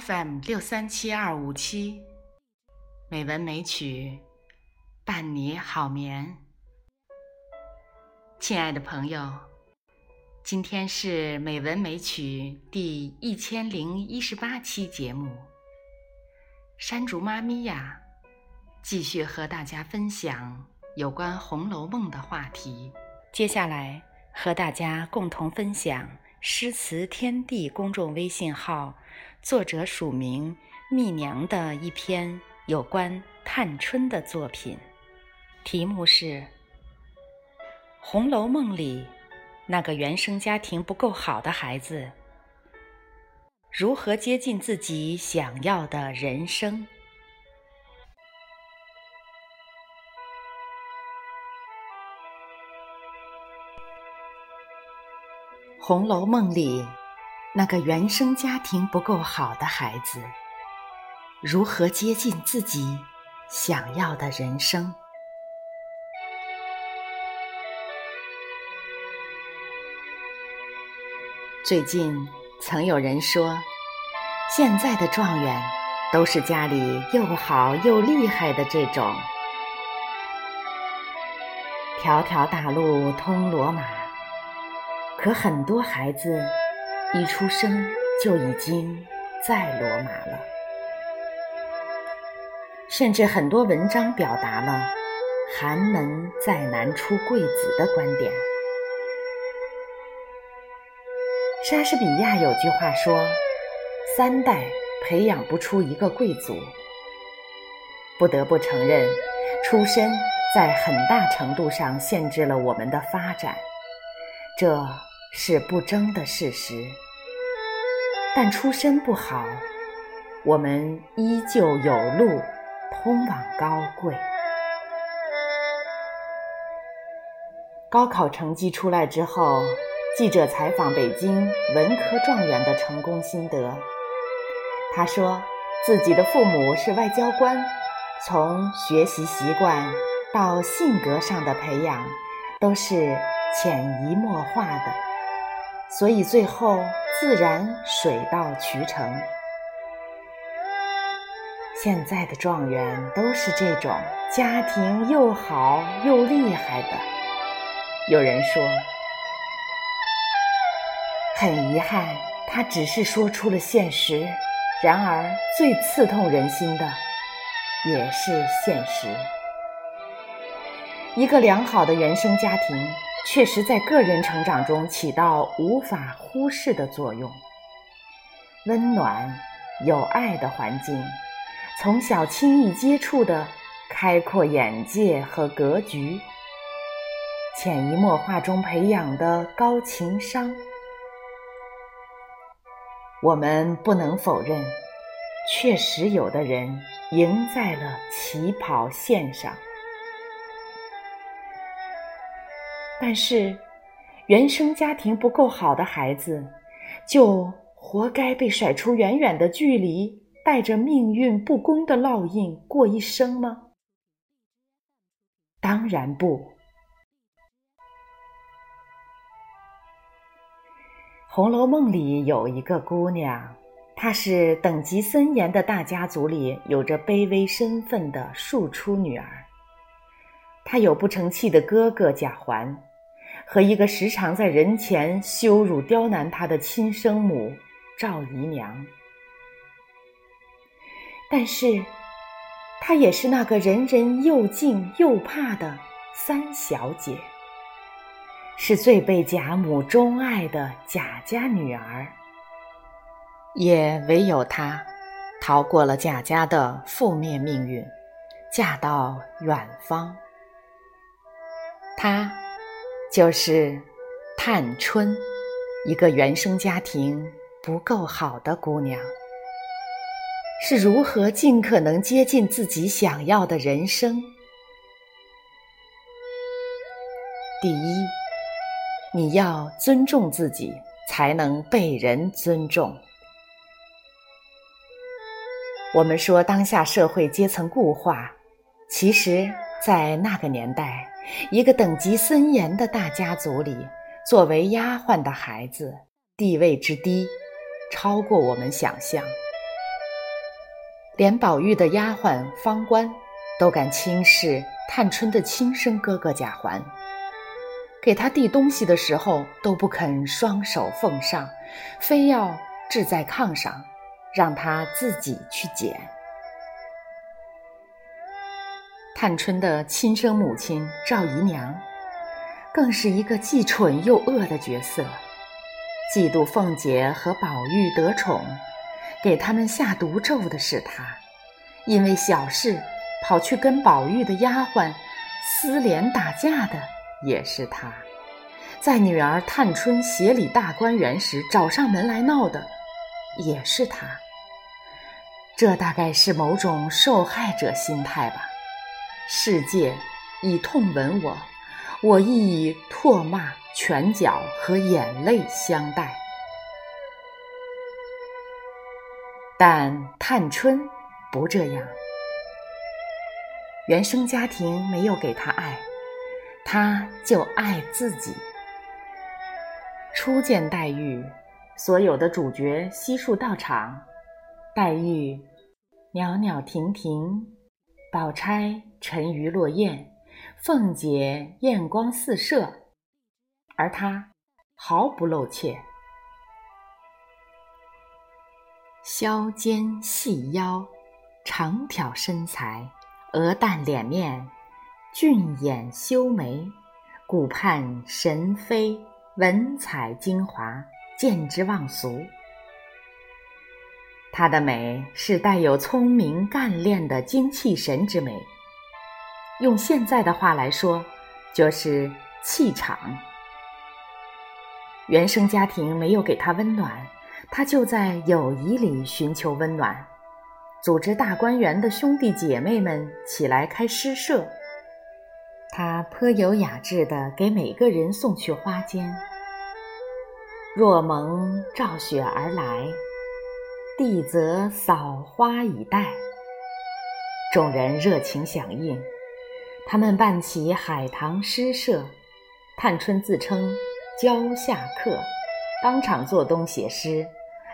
FM 六三七二五七，美文美曲伴你好眠。亲爱的朋友，今天是美文美曲第一千零一十八期节目。山竹妈咪呀，继续和大家分享有关《红楼梦》的话题。接下来和大家共同分享诗词天地公众微信号。作者署名蜜娘的一篇有关探春的作品，题目是《红楼梦》里那个原生家庭不够好的孩子如何接近自己想要的人生。《红楼梦》里。那个原生家庭不够好的孩子，如何接近自己想要的人生？最近曾有人说，现在的状元都是家里又好又厉害的这种，条条大路通罗马。可很多孩子。一出生就已经在罗马了，甚至很多文章表达了“寒门再难出贵子”的观点。莎士比亚有句话说：“三代培养不出一个贵族。”不得不承认，出身在很大程度上限制了我们的发展。这。是不争的事实，但出身不好，我们依旧有路通往高贵。高考成绩出来之后，记者采访北京文科状元的成功心得。他说，自己的父母是外交官，从学习习惯到性格上的培养，都是潜移默化的。所以最后自然水到渠成。现在的状元都是这种家庭又好又厉害的。有人说，很遗憾，他只是说出了现实。然而，最刺痛人心的也是现实。一个良好的原生家庭。确实在个人成长中起到无法忽视的作用。温暖、有爱的环境，从小轻易接触的开阔眼界和格局，潜移默化中培养的高情商，我们不能否认，确实有的人赢在了起跑线上。但是，原生家庭不够好的孩子，就活该被甩出远远的距离，带着命运不公的烙印过一生吗？当然不。《红楼梦》里有一个姑娘，她是等级森严的大家族里有着卑微身份的庶出女儿，她有不成器的哥哥贾环。和一个时常在人前羞辱刁难他的亲生母赵姨娘，但是，她也是那个人人又敬又怕的三小姐，是最被贾母钟爱的贾家女儿。也唯有她，逃过了贾家的负面命运，嫁到远方。她。就是探春，一个原生家庭不够好的姑娘，是如何尽可能接近自己想要的人生？第一，你要尊重自己，才能被人尊重。我们说当下社会阶层固化，其实，在那个年代。一个等级森严的大家族里，作为丫鬟的孩子地位之低，超过我们想象。连宝玉的丫鬟方官都敢轻视探春的亲生哥哥贾环，给他递东西的时候都不肯双手奉上，非要置在炕上，让他自己去捡。探春的亲生母亲赵姨娘，更是一个既蠢又恶的角色。嫉妒凤姐和宝玉得宠，给他们下毒咒的是她；因为小事跑去跟宝玉的丫鬟撕连打架的也是她；在女儿探春协理大观园时找上门来闹的也是她。这大概是某种受害者心态吧。世界以痛吻我，我亦以唾骂。拳脚和眼泪相待，但探春不这样。原生家庭没有给她爱，她就爱自己。初见黛玉，所有的主角悉数到场，黛玉袅袅婷婷，宝钗沉鱼落雁，凤姐艳光四射。而她毫不露怯，削肩细腰，长挑身材，鹅蛋脸面，俊眼修眉，顾盼神飞，文采精华，见之忘俗。她的美是带有聪明干练的精气神之美，用现在的话来说，就是气场。原生家庭没有给他温暖，他就在友谊里寻求温暖，组织大观园的兄弟姐妹们起来开诗社。他颇有雅致地给每个人送去花笺。若蒙照雪而来，地则扫花以待。众人热情响应，他们办起海棠诗社。探春自称。教下客，当场做东写诗，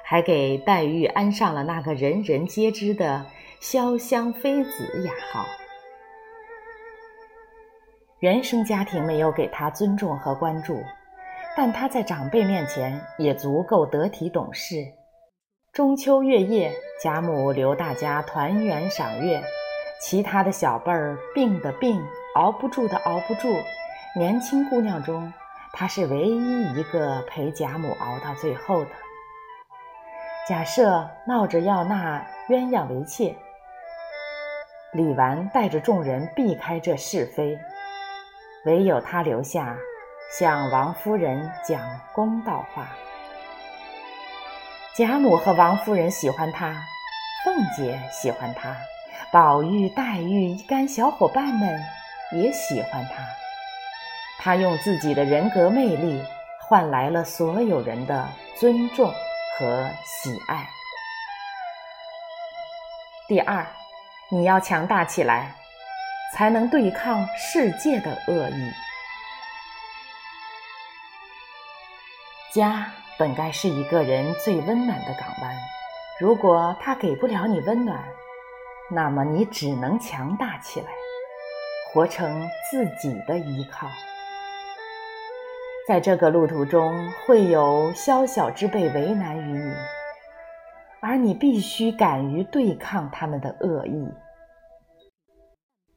还给黛玉安上了那个人人皆知的“潇湘妃子”雅号。原生家庭没有给她尊重和关注，但她在长辈面前也足够得体懂事。中秋月夜，贾母留大家团圆赏月，其他的小辈儿病的病，熬不住的熬不住，年轻姑娘中。她是唯一一个陪贾母熬到最后的。假设闹着要纳鸳鸯为妾，李纨带着众人避开这是非，唯有她留下，向王夫人讲公道话。贾母和王夫人喜欢她，凤姐喜欢她，宝玉、黛玉一干小伙伴们也喜欢他。他用自己的人格魅力换来了所有人的尊重和喜爱。第二，你要强大起来，才能对抗世界的恶意。家本该是一个人最温暖的港湾，如果他给不了你温暖，那么你只能强大起来，活成自己的依靠。在这个路途中，会有宵小之辈为难于你，而你必须敢于对抗他们的恶意。《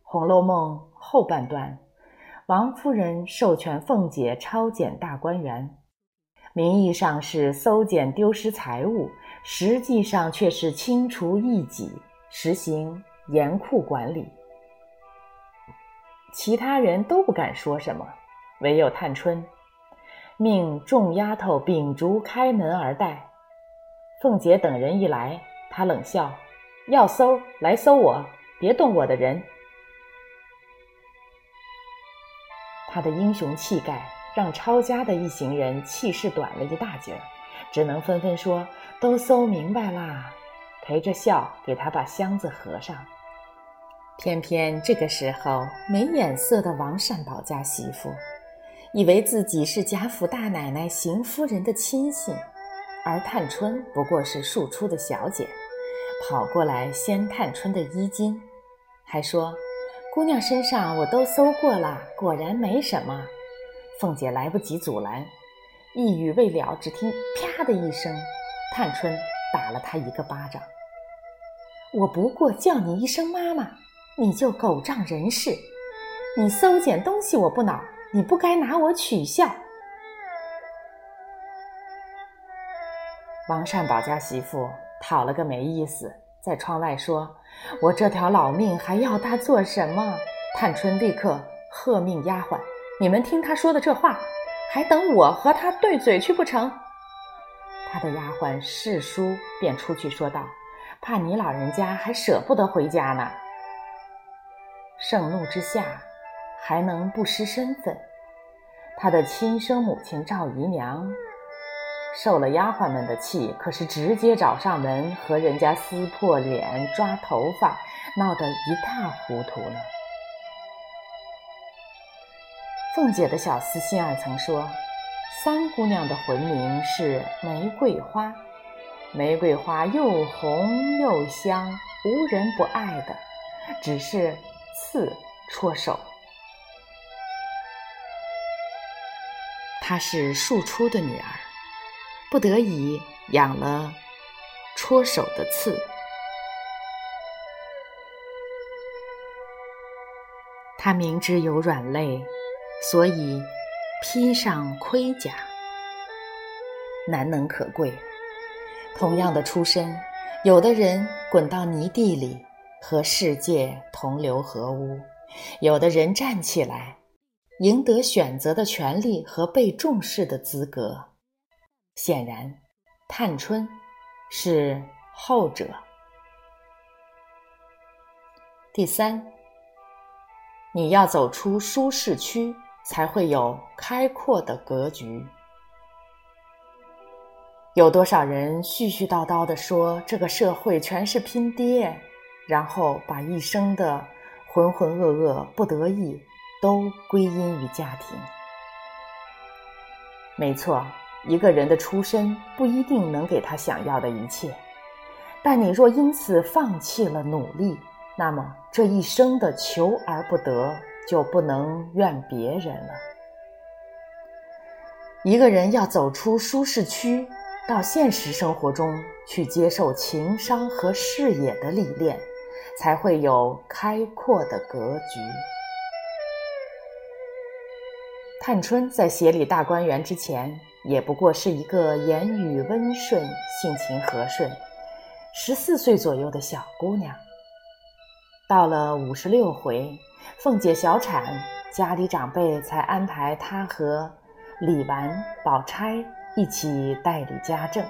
红楼梦》后半段，王夫人授权凤姐抄检大观园，名义上是搜检丢失财物，实际上却是清除异己，实行严酷管理。其他人都不敢说什么，唯有探春。命众丫头秉烛开门而待。凤姐等人一来，她冷笑：“要搜来搜我，别动我的人。”她的英雄气概让抄家的一行人气势短了一大截，只能纷纷说：“都搜明白啦。”陪着笑给他把箱子合上。偏偏这个时候，没眼色的王善保家媳妇。以为自己是贾府大奶奶邢夫人的亲信，而探春不过是庶出的小姐，跑过来掀探春的衣襟，还说：“姑娘身上我都搜过了，果然没什么。”凤姐来不及阻拦，一语未了，只听“啪”的一声，探春打了他一个巴掌。我不过叫你一声妈妈，你就狗仗人势。你搜捡东西我不恼，你不该拿我取笑。王善保家媳妇讨了个没意思，在窗外说：“我这条老命还要他做什么？”探春立刻喝命丫鬟：“你们听他说的这话，还等我和他对嘴去不成？”他的丫鬟侍书便出去说道：“怕你老人家还舍不得回家呢。”盛怒之下。还能不失身份？他的亲生母亲赵姨娘受了丫鬟们的气，可是直接找上门和人家撕破脸、抓头发，闹得一塌糊涂呢。凤姐的小厮心儿曾说，三姑娘的魂名是玫瑰花，玫瑰花又红又香，无人不爱的，只是刺戳手。她是庶出的女儿，不得已养了戳手的刺。她明知有软肋，所以披上盔甲，难能可贵。同样的出身，有的人滚到泥地里，和世界同流合污；有的人站起来。赢得选择的权利和被重视的资格，显然，探春是后者。第三，你要走出舒适区，才会有开阔的格局。有多少人絮絮叨叨地说这个社会全是拼爹，然后把一生的浑浑噩噩、不得意。都归因于家庭。没错，一个人的出身不一定能给他想要的一切，但你若因此放弃了努力，那么这一生的求而不得就不能怨别人了。一个人要走出舒适区，到现实生活中去接受情商和视野的历练，才会有开阔的格局。探春在协理大观园之前，也不过是一个言语温顺、性情和顺、十四岁左右的小姑娘。到了五十六回，凤姐小产，家里长辈才安排她和李纨、宝钗一起代理家政。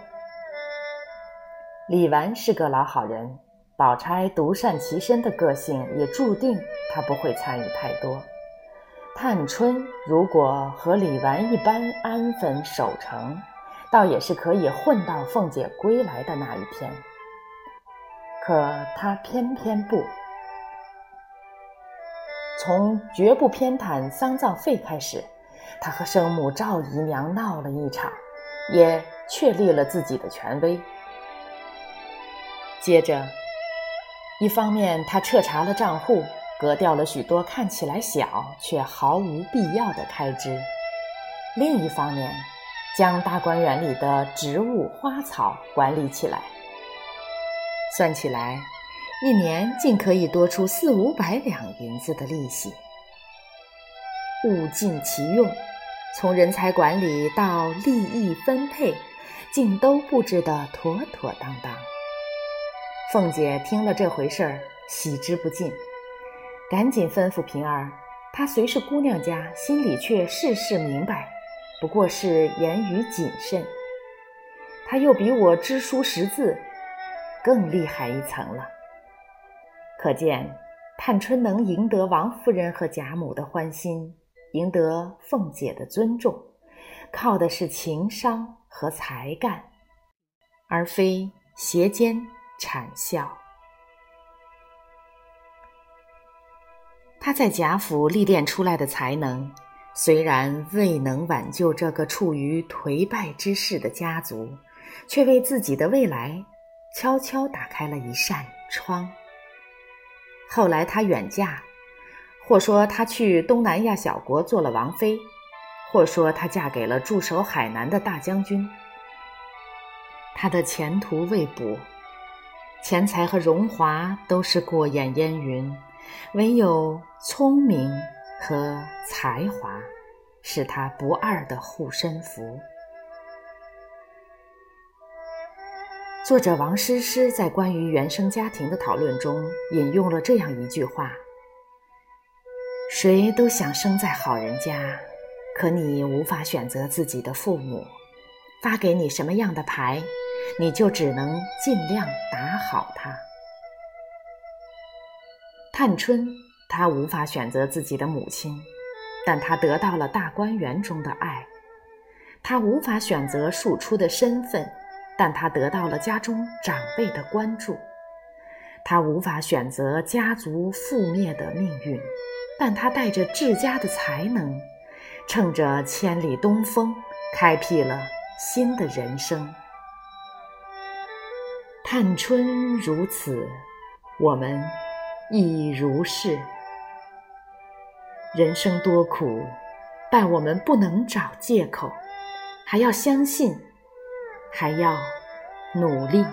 李纨是个老好人，宝钗独善其身的个性也注定她不会参与太多。探春如果和李纨一般安分守成，倒也是可以混到凤姐归来的那一天。可她偏偏不。从绝不偏袒丧葬费开始，他和生母赵姨娘闹了一场，也确立了自己的权威。接着，一方面他彻查了账户。割掉了许多看起来小却毫无必要的开支。另一方面，将大观园里的植物花草管理起来。算起来，一年竟可以多出四五百两银子的利息。物尽其用，从人才管理到利益分配，竟都布置得妥妥当当。凤姐听了这回事儿，喜之不尽。赶紧吩咐平儿，她虽是姑娘家，心里却事事明白，不过是言语谨慎。她又比我知书识字，更厉害一层了。可见，探春能赢得王夫人和贾母的欢心，赢得凤姐的尊重，靠的是情商和才干，而非斜肩谄笑。他在贾府历练出来的才能，虽然未能挽救这个处于颓败之势的家族，却为自己的未来悄悄打开了一扇窗。后来她远嫁，或说她去东南亚小国做了王妃，或说她嫁给了驻守海南的大将军。她的前途未卜，钱财和荣华都是过眼烟云，唯有聪明和才华是她不二的护身符。作者王诗诗在关于原生家庭的讨论中引用了这样一句话：“谁都想生在好人家，可你无法选择自己的父母，发给你什么样的牌，你就只能尽量打好它。”探春，她无法选择自己的母亲，但她得到了大观园中的爱；她无法选择庶出的身份。但他得到了家中长辈的关注，他无法选择家族覆灭的命运，但他带着治家的才能，乘着千里东风，开辟了新的人生。探春如此，我们亦如是。人生多苦，但我们不能找借口，还要相信。还要努力。